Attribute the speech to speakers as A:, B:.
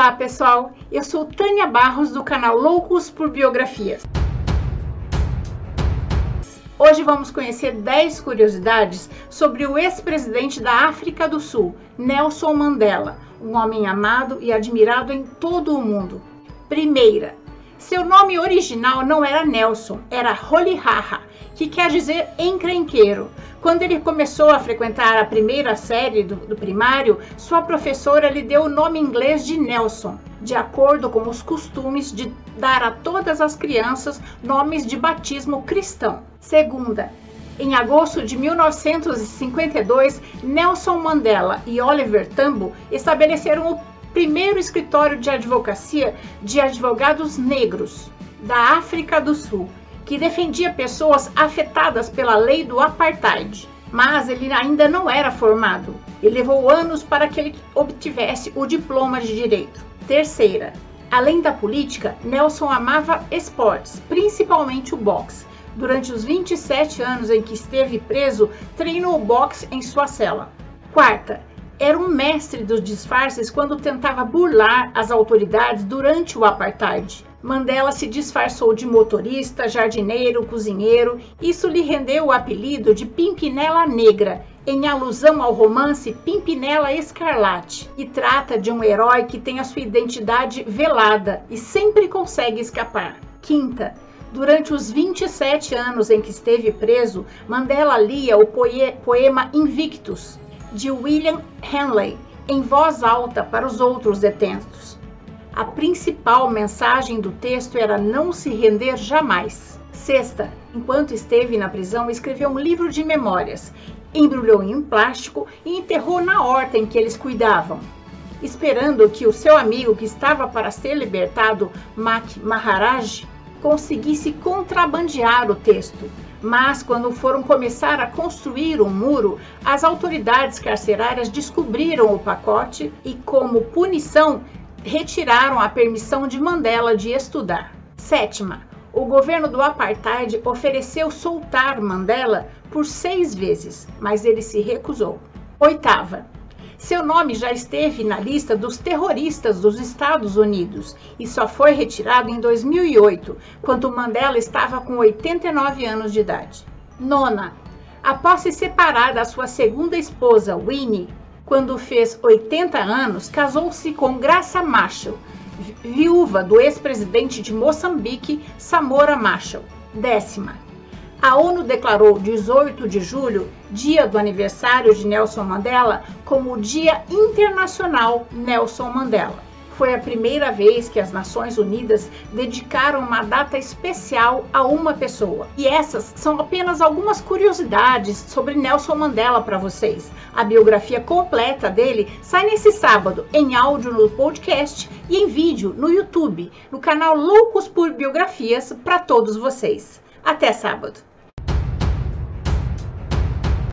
A: Olá pessoal, eu sou Tânia Barros do canal Loucos por Biografias. Hoje vamos conhecer 10 curiosidades sobre o ex-presidente da África do Sul, Nelson Mandela, um homem amado e admirado em todo o mundo. Primeira, seu nome original não era Nelson, era Holihaha, que quer dizer encrenqueiro. Quando ele começou a frequentar a primeira série do, do, primário, sua professora lhe deu o nome inglês de Nelson, de acordo com os costumes de dar a todas as crianças nomes de batismo cristão. Segunda, em agosto de 1952, Nelson Mandela e Oliver Tambo estabeleceram o primeiro escritório de advocacia de advogados negros da África do Sul, que defendia pessoas afetadas pela lei do apartheid. Mas ele ainda não era formado e levou anos para que ele obtivesse o diploma de direito. Terceira, além da política, Nelson amava esportes, principalmente o boxe. Durante os 27 anos em que esteve preso, treinou boxe em sua cela. Quarta, era um mestre dos disfarces quando tentava burlar as autoridades durante o apartheid. Mandela se disfarçou de motorista, jardineiro, cozinheiro. Isso lhe rendeu o apelido de Pimpinela Negra, em alusão ao romance Pimpinela Escarlate, e trata de um herói que tem a sua identidade velada e sempre consegue escapar. Quinta, Durante os 27 anos em que esteve preso, Mandela lia o poema Invictus, de William Henley em voz alta para os outros detentos. A principal mensagem do texto era não se render jamais. Sexta, enquanto esteve na prisão, escreveu um livro de memórias, embrulhou em um plástico e enterrou na horta em que eles cuidavam, esperando que o seu amigo que estava para ser libertado, Mac Maharaj, conseguisse contrabandear o texto mas quando foram começar a construir um muro, as autoridades carcerárias descobriram o pacote e, como punição, retiraram a permissão de Mandela de estudar. Sétima, o governo do apartheid ofereceu soltar Mandela por seis vezes, mas ele se recusou. Oitava, seu nome já esteve na lista dos terroristas dos Estados Unidos e só foi retirado em 2008, quando Mandela estava com 89 anos de idade. Nona, após se separar da sua segunda esposa, Winnie, quando fez 80 anos, casou-se com Graça Marshall, viúva do ex-presidente de Moçambique, Samora Machel. Décima, a ONU declarou 18 de julho, dia do aniversário de Nelson Mandela, como o Dia Internacional Nelson Mandela. Foi a primeira vez que as Nações Unidas dedicaram uma data especial a uma pessoa. E essas são apenas algumas curiosidades sobre Nelson Mandela para vocês. A biografia completa dele sai nesse sábado em áudio no podcast e em vídeo no YouTube, no canal Loucos por Biografias para todos vocês. Até sábado!